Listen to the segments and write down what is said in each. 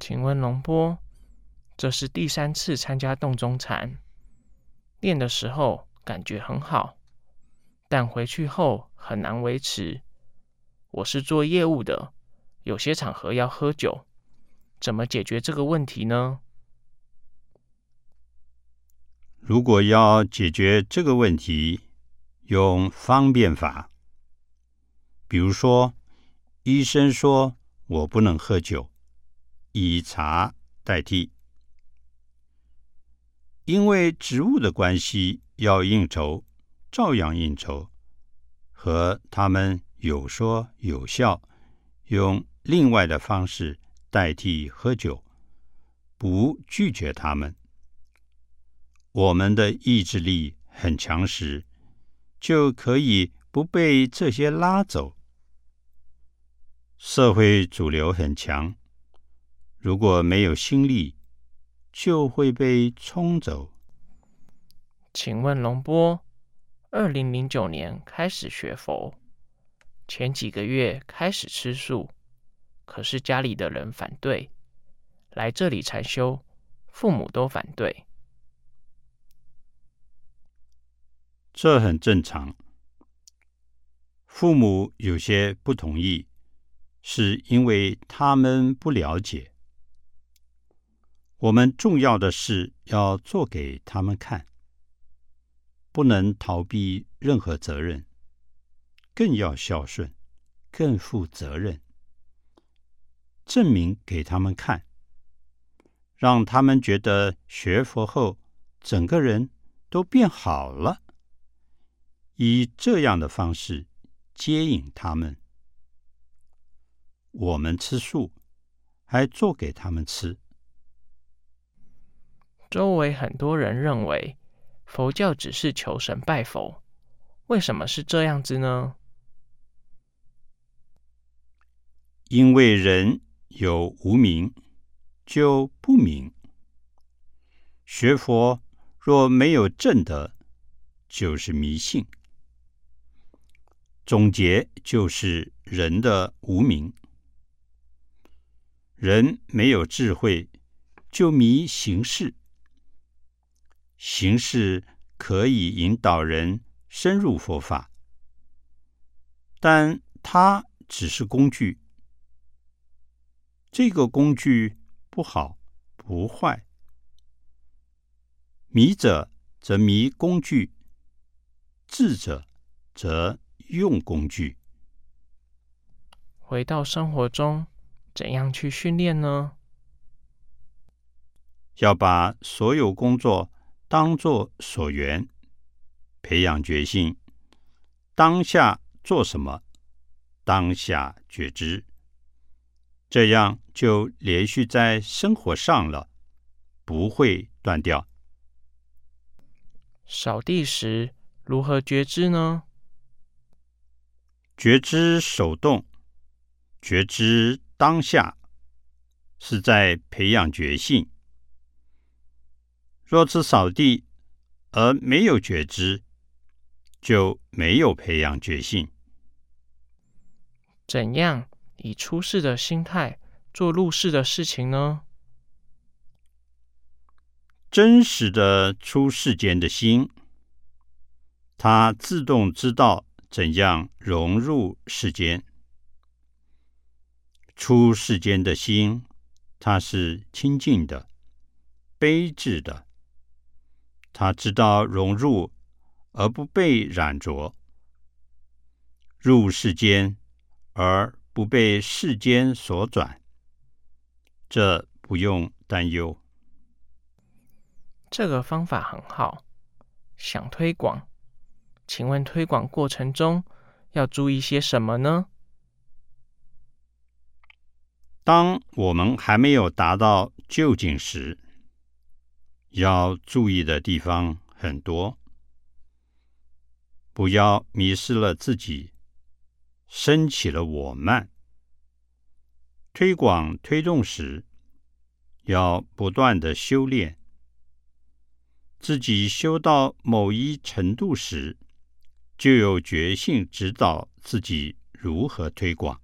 请问龙波，这是第三次参加洞中禅，练的时候感觉很好，但回去后很难维持。我是做业务的，有些场合要喝酒，怎么解决这个问题呢？如果要解决这个问题，用方便法，比如说，医生说我不能喝酒，以茶代替，因为职务的关系要应酬，照样应酬，和他们有说有笑，用另外的方式代替喝酒，不拒绝他们。我们的意志力很强时，就可以不被这些拉走。社会主流很强，如果没有心力，就会被冲走。请问龙波，二零零九年开始学佛，前几个月开始吃素，可是家里的人反对，来这里禅修，父母都反对。这很正常。父母有些不同意，是因为他们不了解。我们重要的事要做给他们看，不能逃避任何责任，更要孝顺，更负责任，证明给他们看，让他们觉得学佛后整个人都变好了。以这样的方式接引他们，我们吃素，还做给他们吃。周围很多人认为佛教只是求神拜佛，为什么是这样子呢？因为人有无名，就不明。学佛若没有正德，就是迷信。总结就是人的无名，人没有智慧，就迷形式。形式可以引导人深入佛法，但它只是工具。这个工具不好不坏，迷者则迷工具，智者则。用工具，回到生活中，怎样去训练呢？要把所有工作当作所缘，培养决心，当下做什么，当下觉知，这样就连续在生活上了，不会断掉。扫地时如何觉知呢？觉知手动，觉知当下，是在培养觉性。若是扫地而没有觉知，就没有培养觉性。怎样以出世的心态做入世的事情呢？真实的出世间的心，它自动知道。怎样融入世间？出世间的心，它是清净的、悲智的。他知道融入而不被染着，入世间而不被世间所转，这不用担忧。这个方法很好，想推广。请问推广过程中要注意些什么呢？当我们还没有达到究竟时，要注意的地方很多，不要迷失了自己，升起了我慢。推广推动时，要不断的修炼，自己修到某一程度时。就有决心指导自己如何推广。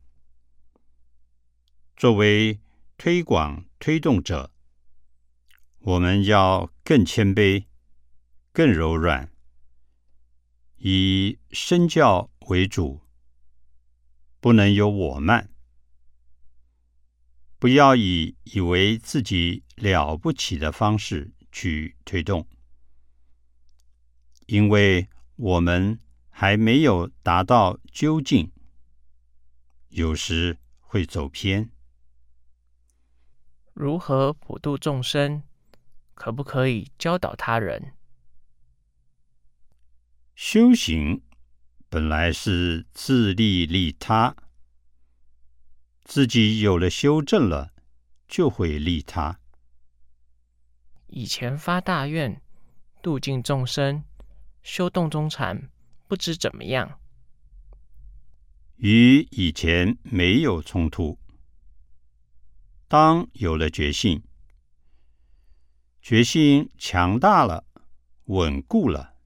作为推广推动者，我们要更谦卑、更柔软，以身教为主，不能有我慢，不要以以为自己了不起的方式去推动，因为我们还没有达到究竟，有时会走偏。如何普度众生？可不可以教导他人？修行本来是自利利他，自己有了修正了，就会利他。以前发大愿度尽众生，修洞中禅，不知怎么样？与以前没有冲突。当有了决心，决心强大了、稳固了，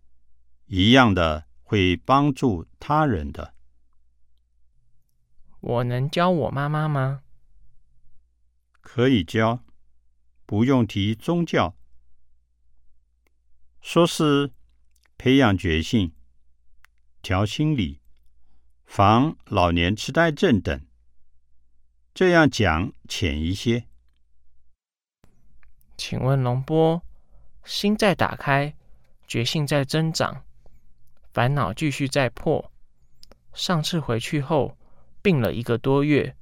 一样的会帮助他人的。我能教我妈妈吗？可以教，不用提宗教，说是培养决心、调心理、防老年痴呆症等。这样讲浅一些。请问龙波，心在打开，觉性在增长，烦恼继续在破。上次回去后病了一个多月，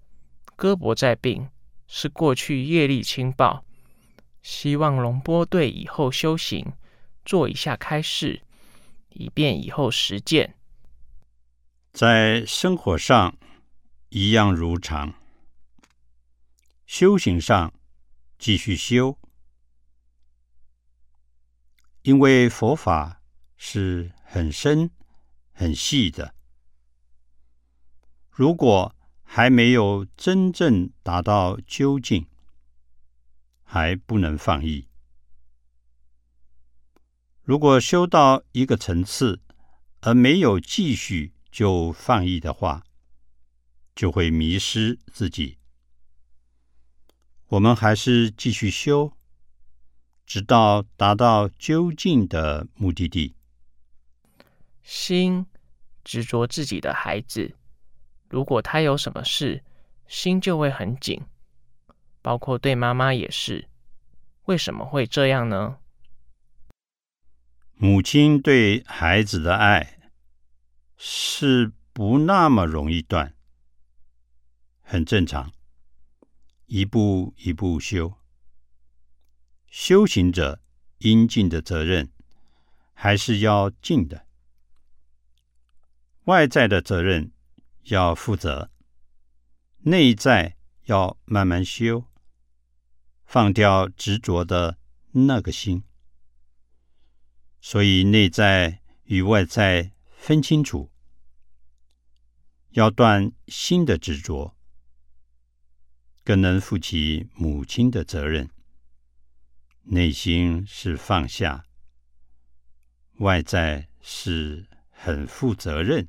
胳膊在病，是过去业力轻报。希望龙波对以后修行做一下开示，以便以后实践。在生活上一样如常。修行上继续修，因为佛法是很深很细的。如果还没有真正达到究竟，还不能放逸。如果修到一个层次而没有继续就放逸的话，就会迷失自己。我们还是继续修，直到达到究竟的目的地。心执着自己的孩子，如果他有什么事，心就会很紧，包括对妈妈也是。为什么会这样呢？母亲对孩子的爱是不那么容易断，很正常。一步一步修，修行者应尽的责任还是要尽的。外在的责任要负责，内在要慢慢修，放掉执着的那个心。所以内在与外在分清楚，要断心的执着。更能负起母亲的责任，内心是放下，外在是很负责任。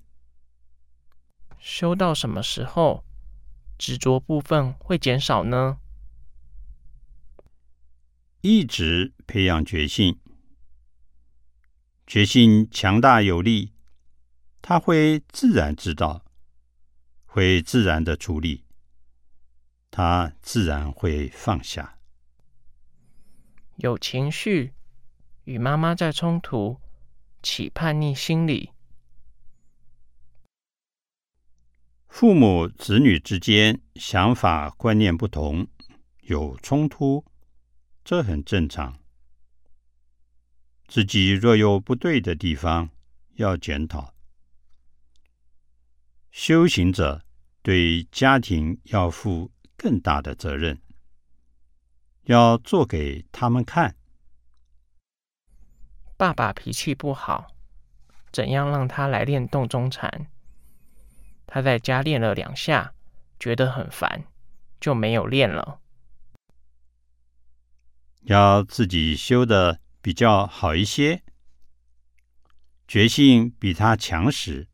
修到什么时候，执着部分会减少呢？一直培养决心，决心强大有力，他会自然知道，会自然的处理。他自然会放下。有情绪，与妈妈在冲突，起叛逆心理。父母子女之间想法观念不同，有冲突，这很正常。自己若有不对的地方，要检讨。修行者对家庭要负。更大的责任要做给他们看。爸爸脾气不好，怎样让他来练洞中禅？他在家练了两下，觉得很烦，就没有练了。要自己修的比较好一些，决心比他强时，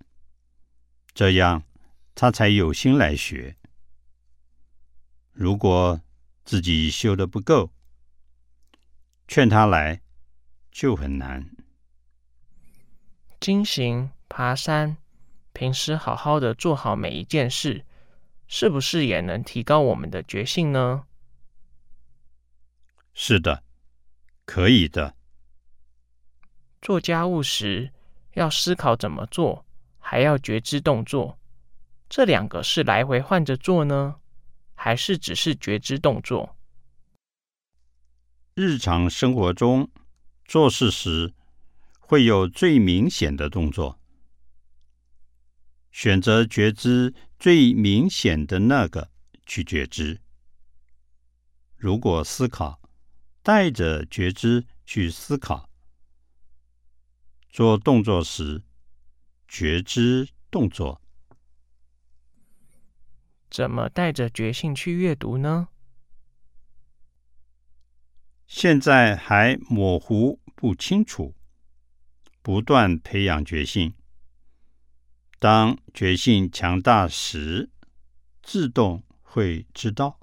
这样他才有心来学。如果自己修的不够，劝他来就很难。经行爬山，平时好好的做好每一件事，是不是也能提高我们的觉性呢？是的，可以的。做家务时要思考怎么做，还要觉知动作，这两个是来回换着做呢，还是只是觉知动作？日常生活中做事时会有最明显的动作，选择觉知最明显的那个去觉知。如果思考带着觉知去思考。做动作时，觉知动作。怎么带着觉性去阅读呢？现在还模糊不清楚，不断培养觉性。当觉性强大时，自动会知道。